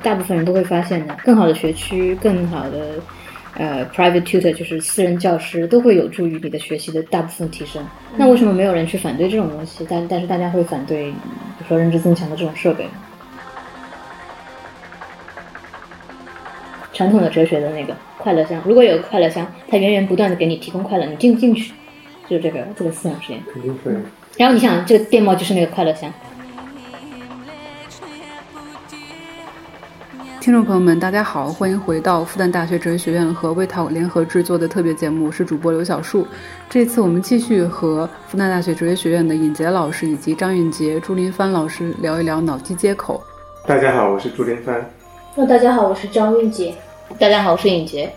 大部分人都会发现的，更好的学区，更好的呃 private tutor 就是私人教师，都会有助于你的学习的大部分提升。那为什么没有人去反对这种东西？但但是大家会反对，比如说认知增强的这种设备。传统的哲学的那个快乐箱，如果有个快乐箱，它源源不断的给你提供快乐，你进不进去？就是这个这个思想实验。肯定会。然后你想，这个电报就是那个快乐箱。听众朋友们，大家好，欢迎回到复旦大学哲学学院和 WeTalk 联合制作的特别节目，我是主播刘小树。这次我们继续和复旦大学哲学学院的尹杰老师以及张韵杰、朱林帆老师聊一聊脑机接口。大家好，我是朱林帆。那大家好，我是张运杰。大家好，我是尹杰。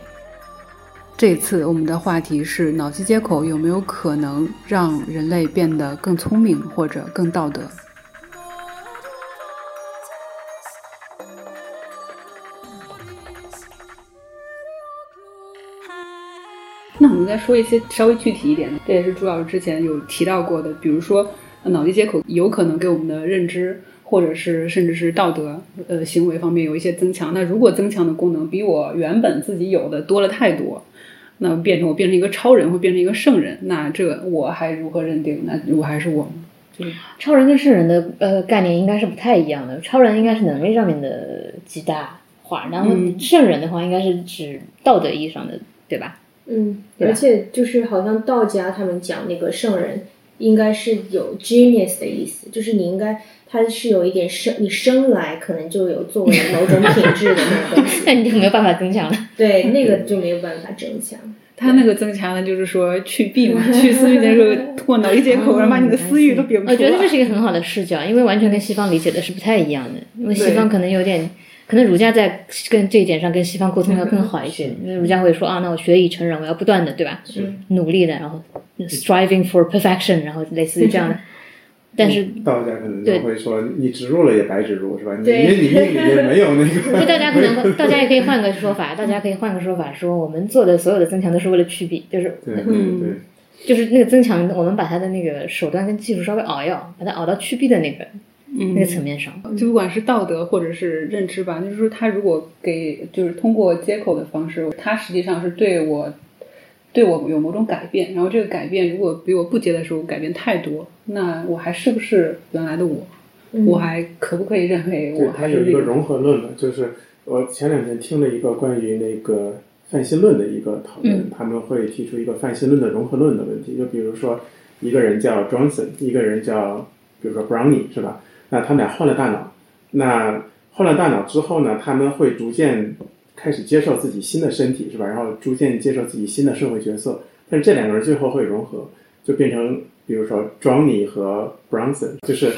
这次我们的话题是脑机接口有没有可能让人类变得更聪明或者更道德？再说一些稍微具体一点的，这也是朱老师之前有提到过的，比如说脑机接口有可能给我们的认知，或者是甚至是道德呃行为方面有一些增强。那如果增强的功能比我原本自己有的多了太多，那变成我变成一个超人，或变成一个圣人，那这我还如何认定？那我还是我吗？就是超人跟圣人的呃概念应该是不太一样的。超人应该是能力上面的极大化，然后圣人的话应该是指道德意义上的，对吧？嗯，而且就是好像道家他们讲那个圣人，应该是有 genius 的意思，就是你应该他是有一点生，你生来可能就有作为某种品质的那个东西，那你就没有办法增强了。对，那个就没有办法增强。他那个增强的，就是说去弊嘛，去私欲的时候通过脑力接口，然后把你的私欲都摒除了。我觉得这是一个很好的视角，因为完全跟西方理解的是不太一样的，因为西方可能有点。可能儒家在跟这一点上跟西方沟通要更好一些，因为儒家会说啊，那我学以成人，我要不断的，对吧？努力的，然后 striving for perfection，然后类似于这样的。但是道家可能就会说，你植入了也白植入，是吧？你你你命里面没有那个。所以大家可能，大家也可以换个说法，大家可以换个说法，说我们做的所有的增强都是为了去弊，就是对对对，就是那个增强，我们把它的那个手段跟技术稍微熬一熬，把它熬到去弊的那个。那个层面上，就不管是道德或者是认知吧，就是说，他如果给就是通过接口的方式，他实际上是对我对我有某种改变，然后这个改变如果比我不接的时候改变太多，那我还是不是原来的我？我还可不可以认为我？他有一个融合论嘛，就是我前两天听了一个关于那个泛心论的一个讨论，他们会提出一个泛心论的融合论的问题，就比如说一个人叫 Johnson，一个人叫比如说 Brownie，是吧？那他们俩换了大脑，那换了大脑之后呢？他们会逐渐开始接受自己新的身体，是吧？然后逐渐接受自己新的社会角色。但是这两个人最后会融合，就变成比如说 Johnny 和 Bronson，就是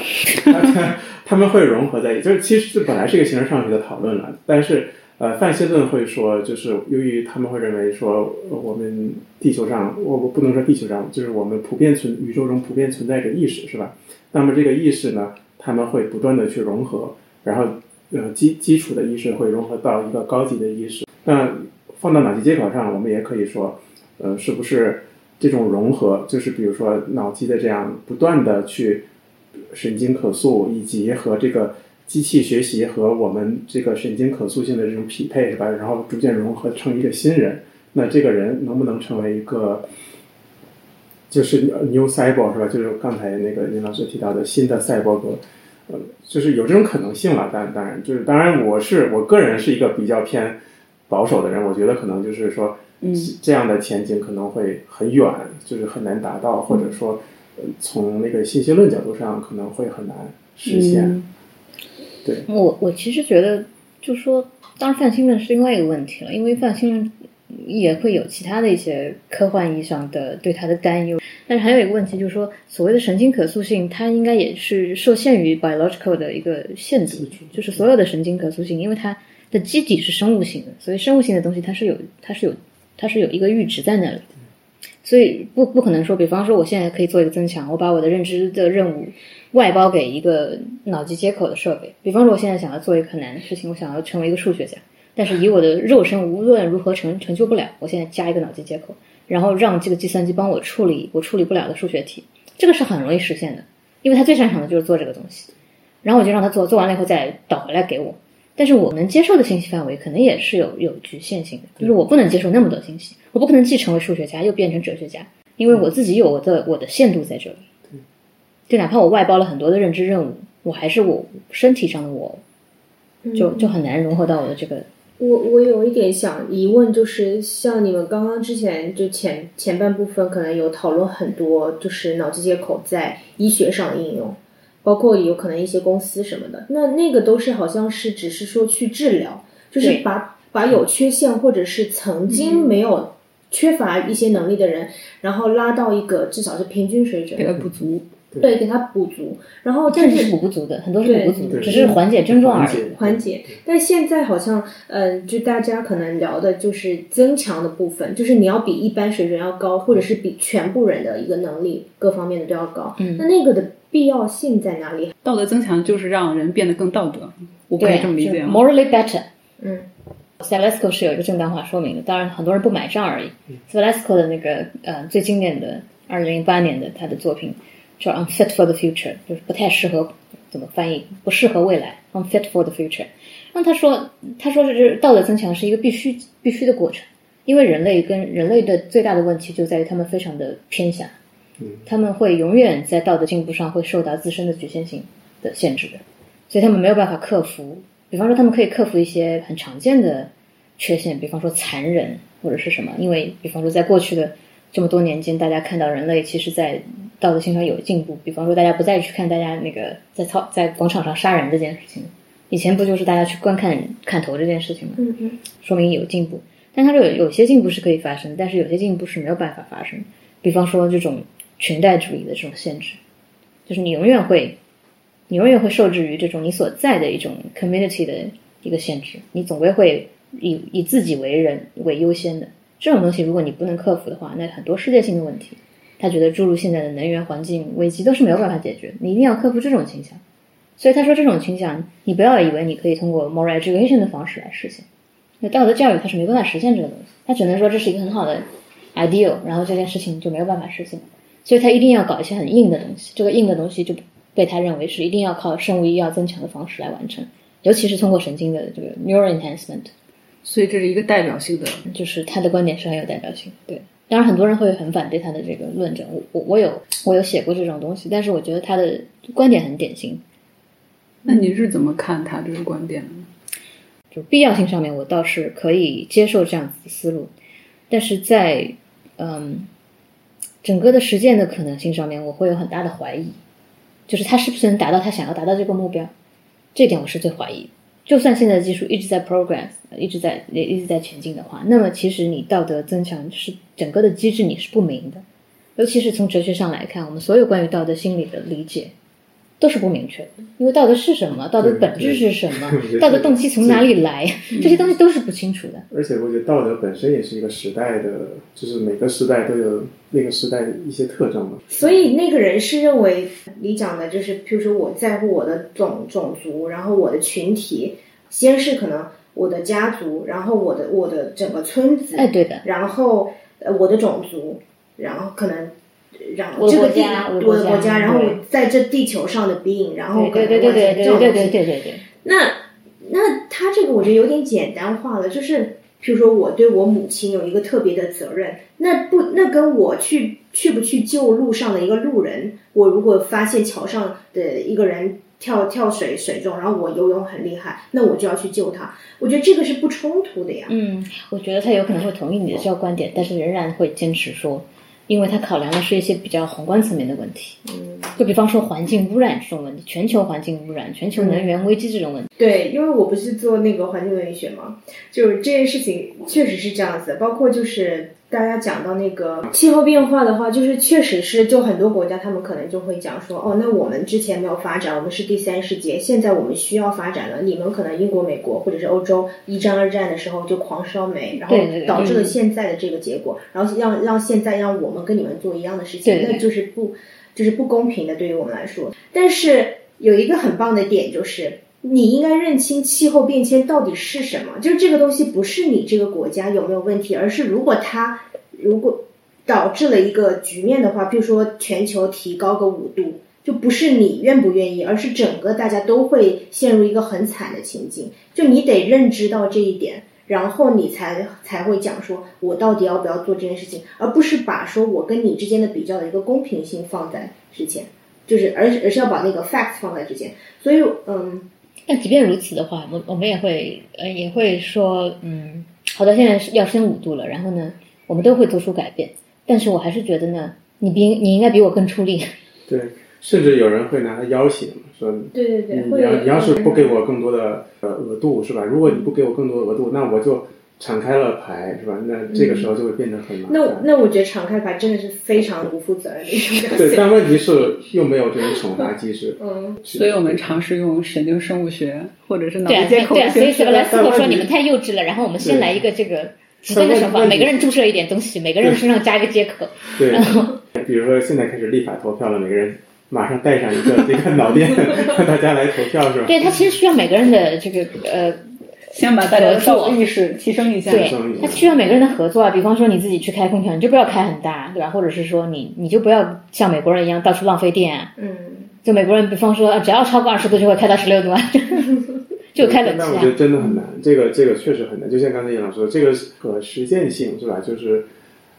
他 他们会融合在一起。就是其实这本来是一个形而上学的讨论了，但是呃，范希顿会说，就是由于他们会认为说，我们地球上，我我不能说地球上，就是我们普遍存宇宙中普遍存在着意识，是吧？那么这个意识呢？他们会不断的去融合，然后呃基基础的意识会融合到一个高级的意识。那放到脑机接口上，我们也可以说，呃，是不是这种融合，就是比如说脑机的这样不断的去神经可塑，以及和这个机器学习和我们这个神经可塑性的这种匹配，是吧？然后逐渐融合成一个新人。那这个人能不能成为一个？就是 new cyber 是吧？就是刚才那个林老师提到的新的赛博格，呃，就是有这种可能性了。但当然，就是当然，我是我个人是一个比较偏保守的人，我觉得可能就是说，嗯，这样的前景可能会很远，就是很难达到，或者说，从那个信息论角度上可能会很难实现。对，我我其实觉得，就说，当然泛心论是另外一个问题了，因为泛心论。也会有其他的一些科幻意义上的对它的担忧，但是还有一个问题就是说，所谓的神经可塑性，它应该也是受限于 biological 的一个限制，就是所有的神经可塑性，因为它的基底是生物性的，所以生物性的东西它是有它是有它是有一个阈值在那里，所以不不可能说，比方说我现在可以做一个增强，我把我的认知的任务外包给一个脑机接口的设备，比方说我现在想要做一个很难的事情，我想要成为一个数学家。但是以我的肉身无论如何成成就不了，我现在加一个脑机接口，然后让这个计算机帮我处理我处理不了的数学题，这个是很容易实现的，因为他最擅长的就是做这个东西，然后我就让他做，做完了以后再导回来给我。但是我能接受的信息范围可能也是有有局限性的，就是我不能接受那么多信息，我不可能既成为数学家又变成哲学家，因为我自己有我的我的限度在这里。就哪怕我外包了很多的认知任务，我还是我身体上的我，就就很难融合到我的这个。我我有一点想疑问，就是像你们刚刚之前就前前半部分可能有讨论很多，就是脑机接口在医学上的应用，包括有可能一些公司什么的，那那个都是好像是只是说去治疗，就是把把有缺陷或者是曾经没有缺乏一些能力的人，然后拉到一个至少是平均水准，给他补足。对，给他补足，然后但是补不足的，很多是补不足的，只是缓解症状而已。缓解，但现在好像，嗯，就大家可能聊的就是增强的部分，就是你要比一般水准要高，或者是比全部人的一个能力各方面的都要高。嗯，那那个的必要性在哪里？道德增强就是让人变得更道德，我可以这么理解吗？Morally better。嗯 s a l e s c o 是有一个正当化说明的，当然很多人不买账而已。s a l e s c o 的那个呃最经典的二零零八年的他的作品。叫 unfit for the future，就是不太适合，怎么翻译？不适合未来，unfit for the future。那他说，他说是道德增强是一个必须必须的过程，因为人类跟人类的最大的问题就在于他们非常的偏狭，他们会永远在道德进步上会受到自身的局限性的限制的，所以他们没有办法克服。比方说，他们可以克服一些很常见的缺陷，比方说残忍或者是什么，因为比方说在过去的这么多年间，大家看到人类其实在道德性上有进步，比方说大家不再去看大家那个在操在广场上杀人这件事情，以前不就是大家去观看砍头这件事情吗？嗯嗯，说明有进步。但他说有有些进步是可以发生，但是有些进步是没有办法发生。比方说这种裙带主义的这种限制，就是你永远会，你永远会受制于这种你所在的一种 community 的一个限制，你总归会以以自己为人为优先的。这种东西如果你不能克服的话，那很多世界性的问题。他觉得诸如现在的能源环境危机都是没有办法解决，你一定要克服这种倾向。所以他说这种倾向，你不要以为你可以通过 moral education 的方式来实现。那道德教育它是没办法实现这个东西，他只能说这是一个很好的 ideal，然后这件事情就没有办法实现。所以他一定要搞一些很硬的东西，这个硬的东西就被他认为是一定要靠生物医药增强的方式来完成，尤其是通过神经的这个 neural enhancement。所以这是一个代表性的，就是他的观点是很有代表性，对。当然，很多人会很反对他的这个论证。我我我有我有写过这种东西，但是我觉得他的观点很典型。那你是怎么看他这个观点的呢？就必要性上面，我倒是可以接受这样子的思路，但是在嗯整个的实践的可能性上面，我会有很大的怀疑，就是他是不是能达到他想要达到这个目标？这点我是最怀疑。就算现在的技术一直在 progress，一直在一直在前进的话，那么其实你道德增强是整个的机制你是不明的，尤其是从哲学上来看，我们所有关于道德心理的理解都是不明确的，因为道德是什么，道德本质是什 么，道德动机从哪里来，这些东西都是不清楚的。而且我觉得道德本身也是一个时代的，就是每个时代都有那个时代一些特征嘛。所以那个人是认为你讲的就是，譬如说我在乎我的种种族，然后我的群体。先是可能我的家族，然后我的我的整个村子，哎，对的，然后呃我的种族，然后可能，然后这个地我的国家，然后在这地球上的 being，然后对对对对对对对对对对。那那他这个我觉得有点简单化了，就是比如说我对我母亲有一个特别的责任，那不那跟我去去不去救路上的一个路人，我如果发现桥上的一个人。跳跳水水中，然后我游泳很厉害，那我就要去救他。我觉得这个是不冲突的呀。嗯，我觉得他有可能会同意你的这个观点，但是仍然会坚持说，因为它考量的是一些比较宏观层面的问题。嗯，就比方说环境污染这种问题，全球环境污染、全球能源危机这种问题。对，因为我不是做那个环境文学嘛，就是这件事情确实是这样子，包括就是。大家讲到那个气候变化的话，就是确实是，就很多国家他们可能就会讲说，哦，那我们之前没有发展，我们是第三世界，现在我们需要发展了。你们可能英国、美国或者是欧洲一战、二战的时候就狂烧煤，然后导致了现在的这个结果，然后让让现在让我们跟你们做一样的事情，那就是不就是不公平的，对于我们来说。但是有一个很棒的点就是。你应该认清气候变迁到底是什么，就是这个东西不是你这个国家有没有问题，而是如果它如果导致了一个局面的话，比如说全球提高个五度，就不是你愿不愿意，而是整个大家都会陷入一个很惨的情境。就你得认知到这一点，然后你才才会讲说，我到底要不要做这件事情，而不是把说我跟你之间的比较的一个公平性放在之前，就是而而是要把那个 facts 放在之前。所以，嗯，但即便如此的话，我我们也会呃也会说，嗯，好的，现在是要升五度了，然后呢，我们都会做出改变，但是我还是觉得呢，你比你应该比我更出力。对，甚至有人会拿他要挟，说对对对，你要你要是不给我更多的呃额度是吧？如果你不给我更多额度，那我就敞开了牌是吧？那这个时候就会变得很麻那。那我觉得敞开牌真的是非常不负责任的一种表对，但问题是又没有这种惩罚机制。嗯，所以我们尝试用神经生物学或者是脑对啊，力接口对啊，所以的形式说莱斯但问题口说你们太幼稚了，然后我们先来一个这个极端的惩罚，但问题每个人注射一点东西，每个人身上加一个接口。对，比如说现在开始立法投票了，每个人马上带上一个这个脑电，让大家来投票是吧？对他其实需要每个人的这个呃，先把大家的道德意识提升一下。对他需要每个人的合作啊。比方说你自己去开空调，你就不要开很大，对吧？或者是说你你就不要像美国人一样到处浪费电啊。嗯，就美国人，比方说啊只要超过二十度就会开到十六度啊，就开冷气啊但我觉。得真的很难，这个这个确实很难。就像刚才叶老师说，这个可实践性是吧？就是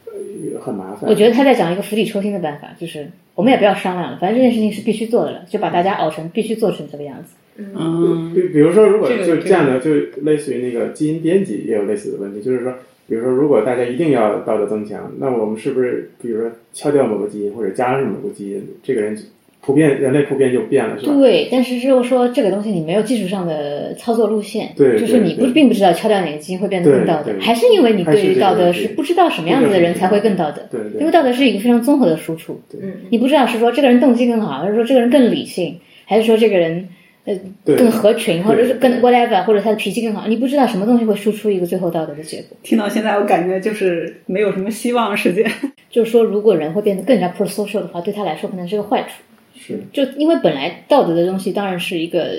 呃很麻烦。我觉得他在讲一个釜底抽薪的办法，就是我们也不要商量了，反正这件事情是必须做的了，就把大家熬成必须做成这个样子。嗯，比比如说，如果这个就是这样的，就类似于那个基因编辑也有类似的问题，就是说，比如说，如果大家一定要道德增强，那我们是不是比如说敲掉某个基因或者加上某个基因，这个人普遍人类普遍就变了，是吧？对，但是就是说这个东西你没有技术上的操作路线，对就是你不并不知道敲掉哪个基因会变得更道德还是因为你对于道德是不知道什么样子的人才会更道德。对对。因为道德是一个非常综合的输出，嗯你不知道是说这个人动机更好，还是说这个人更理性，还是说这个人呃更合群，或者是对更 whatever，或者他的脾气更好，你不知道什么东西会输出一个最后道德的结果。听到现在我感觉就是没有什么希望，世界。就是说，如果人会变得更加 prosocial 的话，对他来说可能是个坏处。是就因为本来道德的东西当然是一个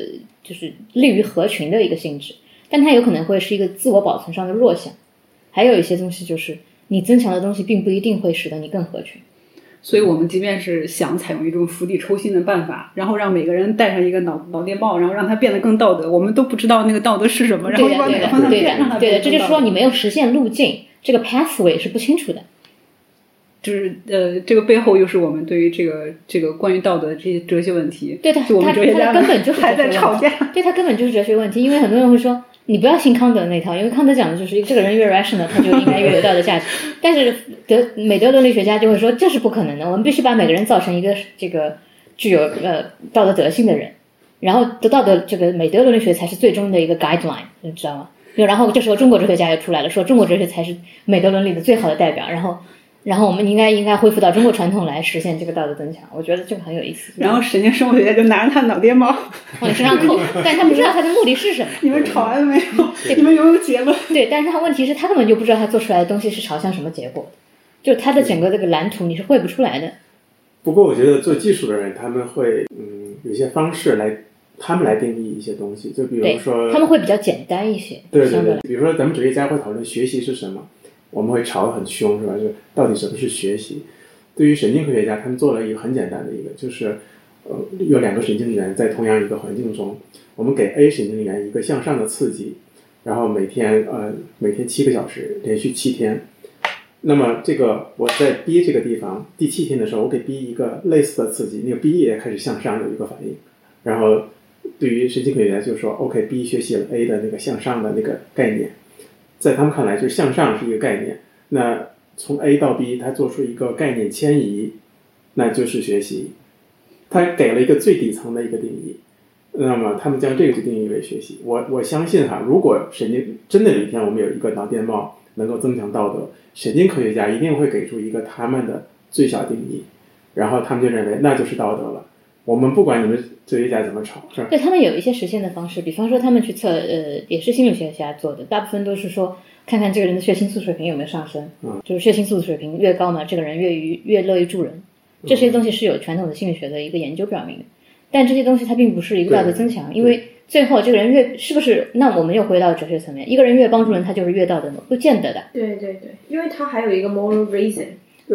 就是利于合群的一个性质，但它有可能会是一个自我保存上的弱项。还有一些东西就是你增强的东西，并不一定会使得你更合群。所以我们即便是想采用一种釜底抽薪的办法，然后让每个人带上一个脑脑电报，然后让他变得更道德，我们都不知道那个道德是什么，然后往哪个方向变，让他，对这就是说你没有实现路径，这个 pathway 是不清楚的。就是呃，这个背后又是我们对于这个这个关于道德的这些哲学问题，对他，就我们他哲学家他根本就是还在吵架。对他根本就是哲学问题，因为很多人会说你不要信康德那套，因为康德讲的就是这个人越 rational，他就应该越有道德价值。但是德美德伦理学家就会说这是不可能的，我们必须把每个人造成一个这个具有呃道德德性的人，然后得到的这个美德伦理学才是最终的一个 guideline，你知道吗？就然后这时候中国哲学家又出来了，说中国哲学才是美德伦理的最好的代表，然后。然后我们应该应该恢复到中国传统来实现这个道德增强，我觉得这个很有意思。然后神经生物学家就拿着他脑电猫，往你身上扣，但他不知道他的目的是什么。你们吵完了没有？你们有没有结论？对，但是他问题是，他根本就不知道他做出来的东西是朝向什么结果，就他的整个这个蓝图你是绘不出来的。不过我觉得做技术的人他们会嗯有些方式来他们来定义一些东西，就比如说他们会比较简单一些，对对相对来，对比如说咱们哲学家会讨论学习是什么，我们会吵得很凶，是吧？就到底什么是学习？对于神经科学家，他们做了一个很简单的一个，就是呃有两个神经元在同样一个环境中，我们给 A 神经元一个向上的刺激，然后每天呃每天七个小时，连续七天。那么这个我在 B 这个地方第七天的时候，我给 B 一个类似的刺激，那个 B 也开始向上有一个反应，然后对于神经科学家就说，OK，B 学习了 A 的那个向上的那个概念，在他们看来，就向上是一个概念。那从 A 到 B，它做出一个概念迁移，那就是学习。他给了一个最底层的一个定义，那么他们将这个就定义为学习。我我相信哈，如果神经真的有一天我们有一个脑电报能够增强道德，神经科学家一定会给出一个他们的最小定义，然后他们就认为那就是道德了。我们不管你们哲学家怎么吵，是吧？对他们有一些实现的方式，比方说他们去测，呃，也是心理学家做的，大部分都是说看看这个人的血清素水平有没有上升，嗯，就是血清素水平越高嘛，这个人越于越乐于助人，这些东西是有传统的心理学的一个研究表明的，但这些东西它并不是一个道德增强，因为最后这个人越是不是？那我们又回到哲学层面，一个人越帮助人，他就是越道德吗？不见得的。对对对，因为他还有一个 moral reason，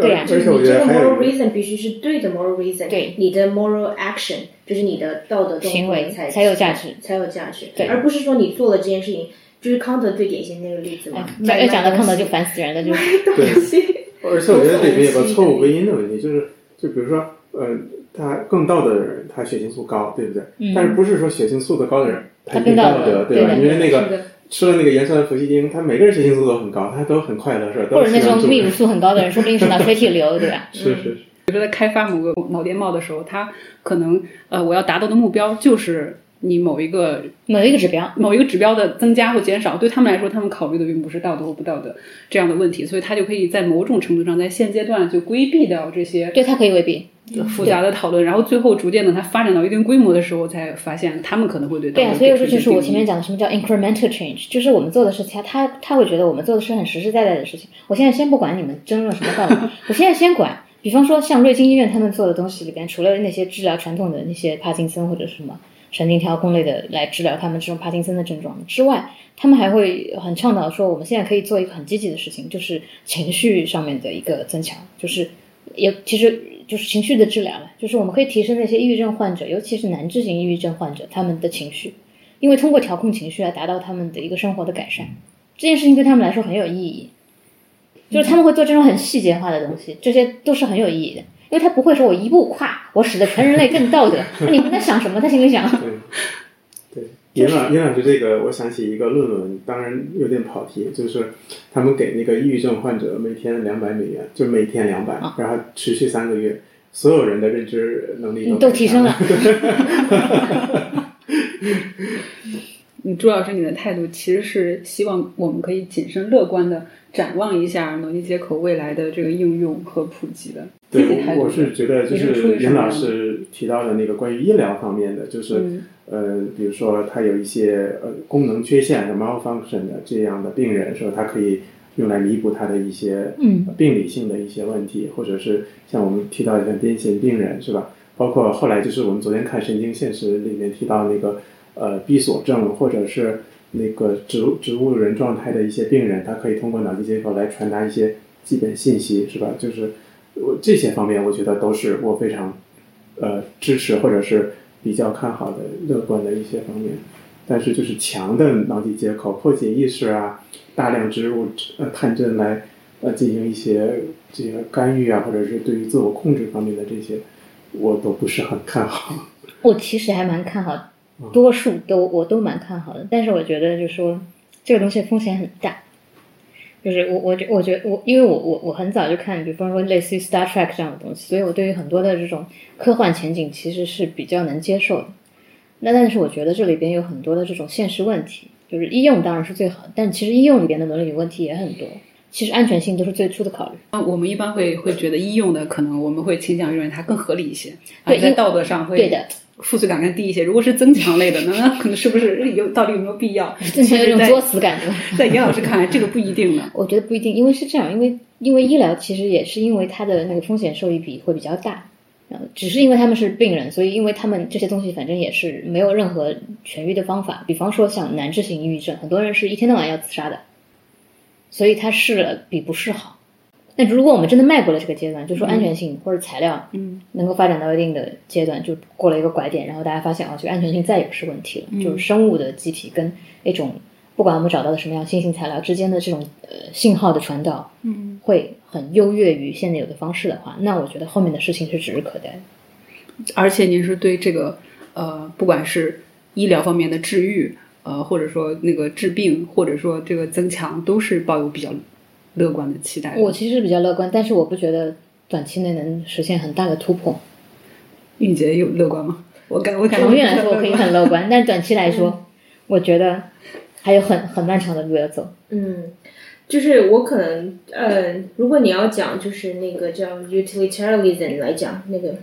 对呀而且我你这个 moral reason 必须是对的 moral reason，对。你的 moral action 就是你的道德行为才才有价值才有价值，对而不是说你做了这件事情，就是康德最典型的那个例子嘛，讲要讲到康德就烦死人了，就是东西，而且我觉得这里面有个错误归因的问题，就是就比如说，呃，他更道德的人，他血清素高，对不对？但是不是说血清素的高的人他更道德对吧？因为那个吃了那个盐酸氟西汀，他每个人血清素都很高，他都很快乐，是吧？或者那种泌乳素很高的人，说不定是脑垂体瘤，对吧？是是是，比如说在开发某个脑电帽的时候，他可能呃我要达到的目标就是你某一个某一个指标，某一个指标的增加或减少，对他们来说，他们考虑的并不是道德或不道德这样的问题，所以他就可以在某种程度上在现阶段就规避掉这些对他可以未必。复杂的讨论，然后最后逐渐的它发展到一定规模的时候，才发现他们可能会对对啊，所以这给出一些就是我前面讲的什么叫 incremental change，就是我们做的事情，他他会觉得我们做的是很实实在在的事情。我现在先不管你们争论什么道理，我现在先管，比方说像瑞金医院他们做的东西里边，除了那些治疗传统的那些帕金森或者什么神经调控类的来治疗他们这种帕金森的症状之外，他们还会很倡导说，我们现在可以做一个很积极的事情，就是情绪上面的一个增强，就是也其实就是情绪的治疗了，就是我们可以提升那些抑郁症患者，尤其是难治型抑郁症患者他们的情绪，因为通过调控情绪来达到他们的一个生活的改善，这件事情对他们来说很有意义。就是他们会做这种很细节化的东西，这些都是很有意义的，因为他不会说我一步跨，我使得全人类更道德。那你们在想什么？他心里想，对，对，尹老尹老师这个，我想起一个论文，当然有点跑题，就是他们给那个抑郁症患者每天两百美元，就每天两百、然后持续三个月，所有人的认知能力改都提升了。嗯，朱老师，你的态度其实是希望我们可以谨慎乐观的展望一下脑机接口未来的这个应用和普及的。对我是觉得就是严老师提到的那个关于医疗方面的，就是、嗯呃，比如说他有一些呃功能缺陷的 malfunction 的这样的病人，说他可以用来弥补他的一些嗯病理性的一些问题，或者是像我们提到的像癫痫病人是吧？包括后来就是我们昨天看神经现实里面提到那个呃闭锁症或者是那个植物植物人状态的一些病人，他可以通过脑机接口来传达一些基本信息是吧？就是我这些方面，我觉得都是我非常呃支持或者是比较看好的乐观的一些方面。但是就是强的脑机接口、破解意识啊、大量植入呃探针来呃进行一些这个干预啊，或者是对于自我控制方面的这些，我都不是很看好。我其实还蛮看好，多数都我都蛮看好的，但是我觉得就是说这个东西风险很大。就是我我觉我觉得我因为我我我很早就看，比方说类似于 Star Trek 这样的东西，所以我对于很多的这种科幻前景其实是比较能接受的。那但是我觉得这里边有很多的这种现实问题，就是医用当然是最好，但其实医用里边的伦理问题也很多。其实安全性都是最初的考虑。那我们一般会会觉得医用的可能我们会倾向于认为它更合理一些，啊在道德上会对的，负罪感更低一些。如果是增强类的，那那可能是不是有到底有没有必要？增强有一种作死感，觉？在严老师看来，这个不一定呢。我觉得不一定，因为是这样，因为因为医疗其实也是因为它的那个风险受益比会比较大，只是因为他们是病人，所以因为他们这些东西反正也是没有任何痊愈的方法。比方说像难治性抑郁症，很多人是一天到晚要自杀的，所以他试了比不试好。那如果我们真的迈过了这个阶段，就说安全性或者材料，嗯，能够发展到一定的阶段，就过了一个拐点，然后大家发现啊，这个安全性再也不是问题了，就是生物的机体跟一种不管我们找到的什么样新型材料之间的这种呃信号的传导，嗯，会很优越于现在有的方式的话，那我觉得后面的事情是指日可待的。而且您是对这个呃，不管是医疗方面的治愈，呃，或者说那个治病，或者说这个增强，都是抱有比较乐观的期待的。我其实比较乐观，但是我不觉得短期内能实现很大的突破。韵杰有乐观吗？我感我感觉长远来说，我可以很乐观，但是短期来说，我觉得还有很很漫长的路要走。嗯，就是我可能呃，如果你要讲就是那个叫 utilitarianism 来讲，那个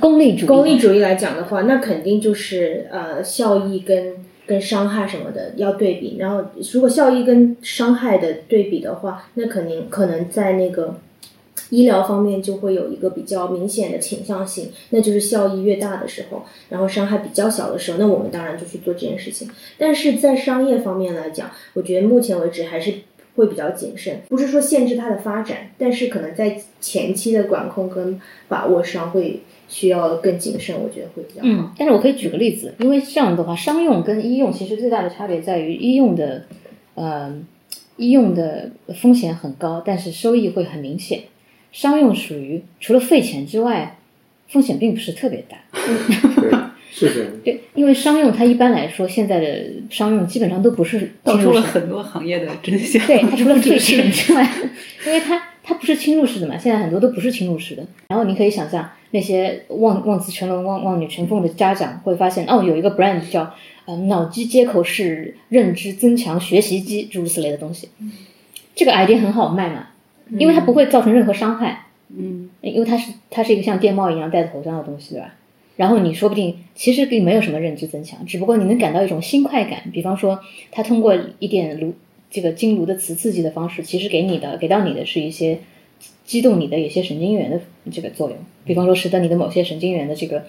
功利主义，功利主义来讲的话，那肯定就是呃效益跟跟伤害什么的要对比。然后如果效益跟伤害的对比的话，那肯定可能在那个医疗方面就会有一个比较明显的倾向性，那就是效益越大的时候，然后伤害比较小的时候，那我们当然就去做这件事情。但是在商业方面来讲，我觉得目前为止还是会比较谨慎，不是说限制它的发展，但是可能在前期的管控跟把握上会需要更谨慎，我觉得会比较好。嗯，但是我可以举个例子，因为这样的话，商用跟医用其实最大的差别在于医用的，呃，医用的风险很高，但是收益会很明显。商用属于除了费钱之外，风险并不是特别大。对，是这样。对，因为商用它一般来说，现在的商用基本上都不是道出了很多行业的真相。对，它除了费钱之外，因为它它不是侵入式的嘛，现在很多都不是侵入式的。然后你可以想象，那些望望子成龙、望望女成凤的家长会发现，哦，有一个 brand 叫呃脑机接口式认知增强学习机，诸如此类的东西。这个 idea 很好卖嘛，因为它不会造成任何伤害。嗯，因为它是它是一个像电帽一样戴在头上的东西，对吧？然后你说不定其实并没有什么认知增强，只不过你能感到一种新快感。比方说，它通过一点颅这个经颅的磁刺激的方式，其实给你的给到你的是一些激动你的一些神经元的这个作用。比方说，使得你的某些神经元的这个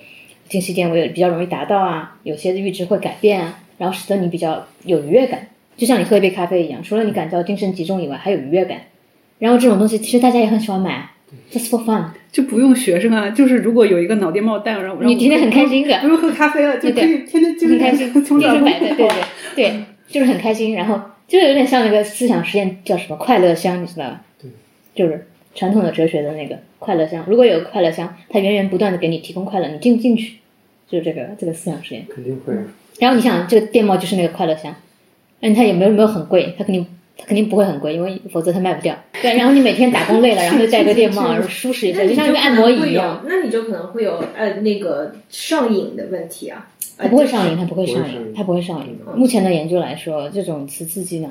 静息电位比较容易达到啊，有些阈值会改变啊，然后使得你比较有愉悦感，就像你喝一杯咖啡一样，除了你感到精神集中以外，还有愉悦感。然后这种东西其实大家也很喜欢买，just for fun。就不用学生啊，就是如果有一个脑电帽戴上，然后你天天很开心的不用喝咖啡了，就可以天天精很开心，神从早到精神百倍，对对对，就是很开心。然后就是有点像那个思想实验，叫什么快乐箱，你知道吧？对，就是传统的哲学的那个快乐箱。如果有快乐箱，它源源不断的给你提供快乐，你进不进去？就是这个这个思想实验。肯定会啊。然后你想，这个电帽就是那个快乐箱，嗯，它也没有没有很贵，它肯定它肯定不会很贵，因为否则它卖不掉。对，然后你每天打工累了，然后就戴个电帽，舒适一下，就像一个按摩椅一样。那你就可能会有呃那个上瘾的问题啊。它不会上瘾，它不会上瘾瘾，它不会上瘾。目前的研究来说，这种磁刺激呢，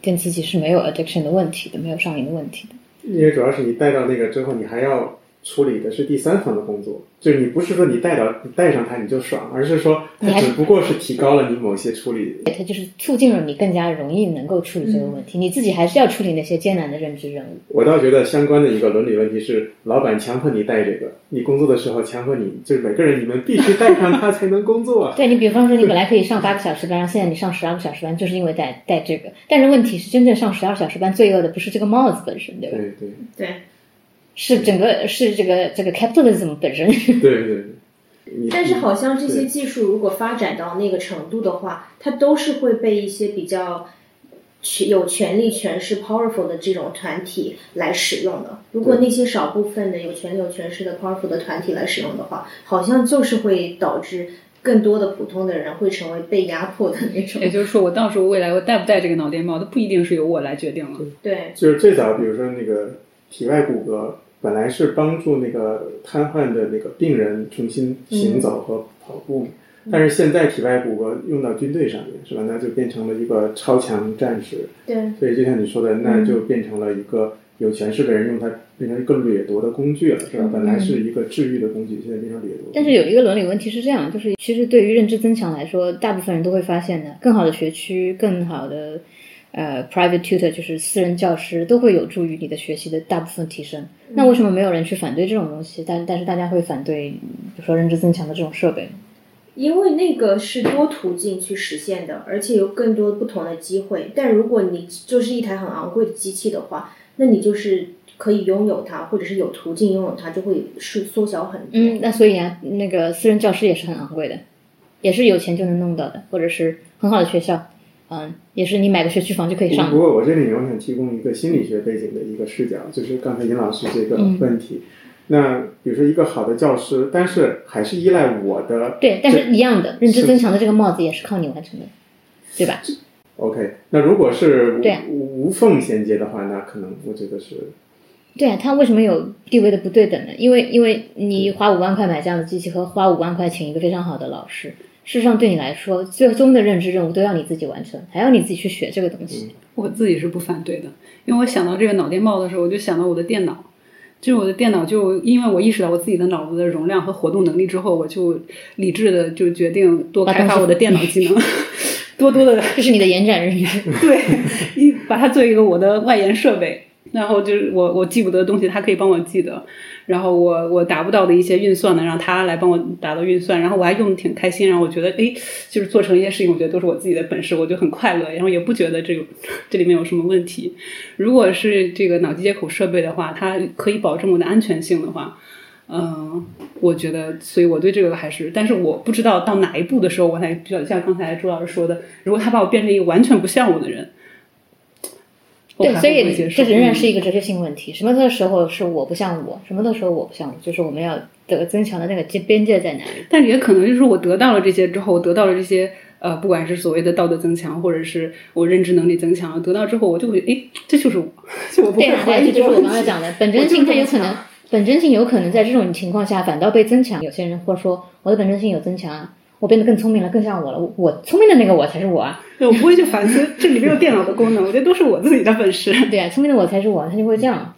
电刺激是没有 addiction 的问题的，没有上瘾的问题的。因为主要是你带到那个之后，你还要处理的是第三方的工作，就是你不是说你带到你带上它你就爽，而是说它只不过是提高了你某些处理。它就是促进了你更加容易能够处理这个问题。你自己还是要处理那些艰难的认知任务。我倒觉得相关的一个伦理问题是，老板强迫你带这个，你工作的时候强迫你，就是每个人你们必须带上它才能工作。对你，比方说你本来可以上八个小时班，然后现在你上十二个小时班，就是因为带带这个。但是问题是，真正上十二小时班罪恶的不是这个帽子本身，对吧？对对对，是整个是这个这个 capitalism 本身。对对对。但是好像这些技术如果发展到那个程度的话，它都是会被一些比较权有权力权势 powerful 的这种团体来使用的。如果那些少部分的有权力有权势的 powerful 的团体来使用的话，好像就是会导致更多的普通的人会成为被压迫的那种也。就是说我到时候未来我戴不戴这个脑电帽，它不一定是由我来决定了。对，就是最早，比如说那个体外骨骼，本来是帮助那个瘫痪的那个病人重新行走和跑步，但是现在体外骨骼用到军队上面，是吧？那就变成了一个超强战士。对，所以就像你说的，那就变成了一个有权势的人用它变成一个掠夺的工具了，是吧？本来是一个治愈的工具，现在变成掠夺。但是有一个伦理问题是这样，就是其实对于认知增强来说，大部分人都会发现的，更好的学区、更好的呃 private tutor，就是私人教师，都会有助于你的学习的大部分提升。那为什么没有人去反对这种东西？但但是大家会反对，比如说认知增强的这种设备。因为那个是多途径去实现的，而且有更多不同的机会。但如果你就是一台很昂贵的机器的话，那你就是可以拥有它，或者是有途径拥有它，就会是缩小很多。嗯，那所以啊，那个私人教师也是很昂贵的，也是有钱就能弄到的，或者是很好的学校，嗯，也是你买个学区房就可以上不。过我这里面我想提供一个心理学背景的一个视角，就是刚才尹老师这个问题。那比如说一个好的教师，但是还是依赖我的对，但是一样的，认知增强的这个帽子也是靠你完成的，对吧？OK，那如果是无啊无无缝衔接的话，那可能我觉得是对啊，他为什么有地位的不对等呢？因为因为你花五万块买这样的机器和花五万块请一个非常好的老师，事实上对你来说，最终的认知任务都要你自己完成，还要你自己去学这个东西。我自己是不反对的，因为我想到这个脑电报的时候，我就想到我的电脑，就是我的电脑就因为我意识到我自己的脑子的容量和活动能力之后，我就理智的就决定多开发我的电脑技能，多多的这是你的延展认知。对，一把它作为一个我的外延设备，然后就是我我记不得的东西，他可以帮我记得。然后我我达不到的一些运算呢，让他来帮我达到运算。然后我还用的挺开心，然后我觉得哎，就是做成一些事情，我觉得都是我自己的本事，我就很快乐。然后也不觉得这个 这里面有什么问题。如果是这个脑机接口设备的话，它可以保证我的安全性的话，嗯，我觉得，所以我对这个还是，但是我不知道到哪一步的时候，我才比较像刚才朱老师说的，如果他把我变成一个完全不像我的人。对，所以这仍然是一一个哲学性问题。什么的时候是我不像我，什么的时候我不像我，就是我们要得增强的那个界边界在哪里？但也可能就是我得到了这些之后，我得到了这些呃，不管是所谓的道德增强，或者是我认知能力增强，得到之后我就会哎，这就是我，我不会怀疑。这就是我刚才讲的本真性，它有可能本真性有可能在这种情况下反倒被增强。有些人或者说我的本真性有增强。我变得更聪明了，更像我了。我聪明的那个我才是我啊！我不会去反思 这里没有电脑的功能，我觉得都是我自己的本事。对啊，聪明的我才是我，他就会这样。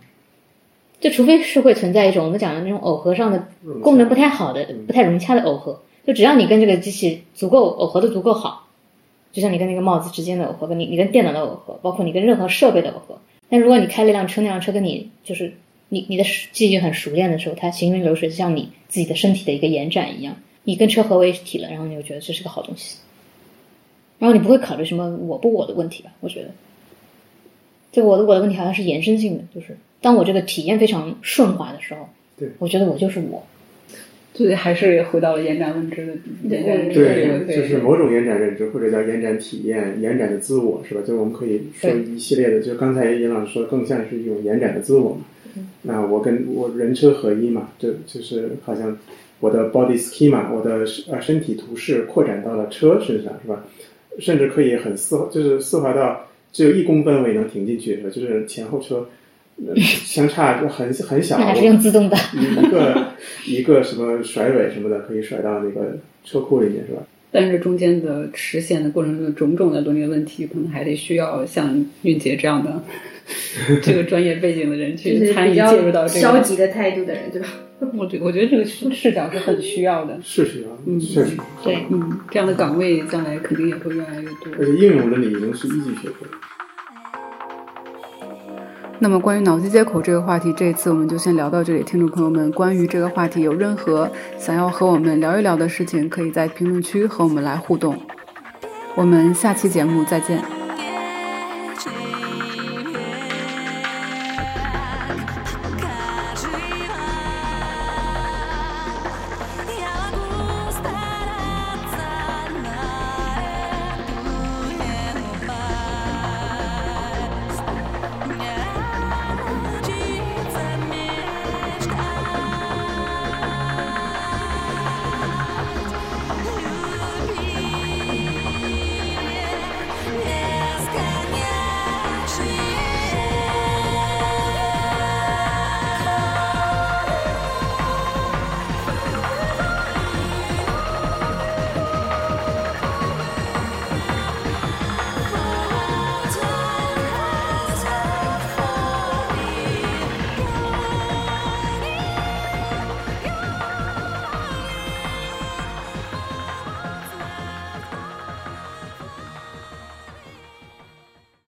就除非是会存在一种我们讲的那种耦合上的功能不太好的、不太融洽的耦合。就只要你跟这个机器足够耦合的足够好，就像你跟那个帽子之间的耦合，跟你你跟电脑的耦合，包括你跟任何设备的耦合。但如果你开了一辆车，那辆车跟你就是你你的记忆很熟练的时候，它行云流水，就像你自己的身体的一个延展一样。你跟车合为一体了，然后你就觉得这是个好东西，然后你不会考虑什么我不我的问题吧？我觉得，这个我的我的问题好像是延伸性的，就是当我这个体验非常顺滑的时候，对我觉得我就是我，对，还是回到了延展认知的延展认知，对，就是某种延展认知或者叫延展体验、延展的自我，是吧？就我们可以说一系列的，就刚才尹老师说，更像是一种延展的自我嘛。那我跟我人车合一嘛，就就是好像。我的 body schema，我的呃身体图示扩展到了车身上，是吧？甚至可以很丝，就是丝滑到只有一公分我也能停进去，是吧？就是前后车 相差就很很小，还是用自动的，一个一个什么甩尾什么的，可以甩到那个车库里面，是吧？但是中间的实现的过程中，种种的伦理问题，可能还得需要像韵杰这样的 这个专业背景的人去参与介入到这个消极的态度的人，对吧？我觉我觉得这个视角是很需要的，是需要，嗯，确实，对，嗯，这样的岗位将来肯定也会越来越多。而且应用伦理已经是一级学科。那么关于脑机接口这个话题，这一次我们就先聊到这里。听众朋友们，关于这个话题有任何想要和我们聊一聊的事情，可以在评论区和我们来互动。我们下期节目再见。